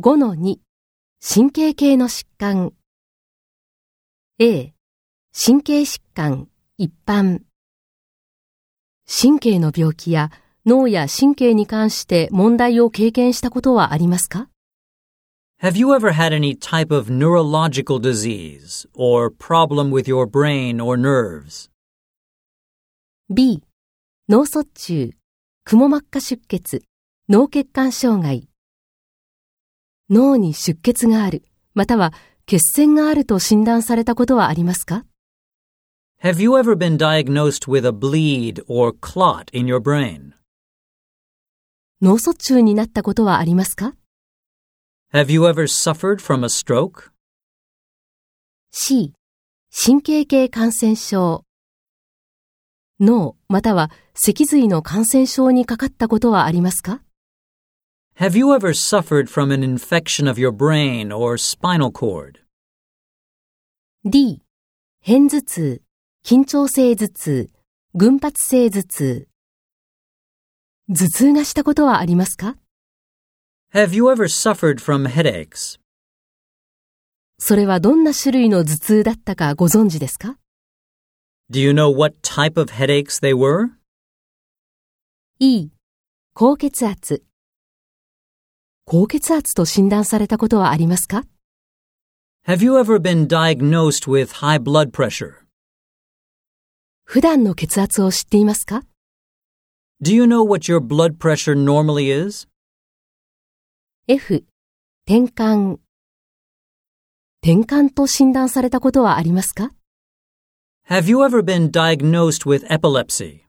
5-2神経系の疾患 A 神経疾患一般神経の病気や脳や神経に関して問題を経験したことはありますか Have you ever had any type of neurological disease or problem with your brain or nerves? B 脳卒中、くも膜下出血、脳血管障害脳に出血がある、または血栓があると診断されたことはありますか Have you ever been diagnosed with a bleed or clot in your brain? 脳卒中になったことはありますか Have you ever suffered from a stroke? C 神経系感染症脳または脊髄の感染症にかかったことはありますか Have you ever suffered from an infection of your brain or spinal cord? D 片頭痛、緊張性頭痛、群発性頭痛頭痛がしたことはありますか Have you ever suffered from headaches? それはどんな種類の頭痛だったかご存知ですか Do you know what type of headaches they were? E 高血圧高血圧と診断されたことはありますか Have you ever been diagnosed with high blood pressure? 普段の血圧を知っていますか Do you know what your blood pressure normally is? F 転換転換と診断されたことはありますか Have you ever been diagnosed with epilepsy?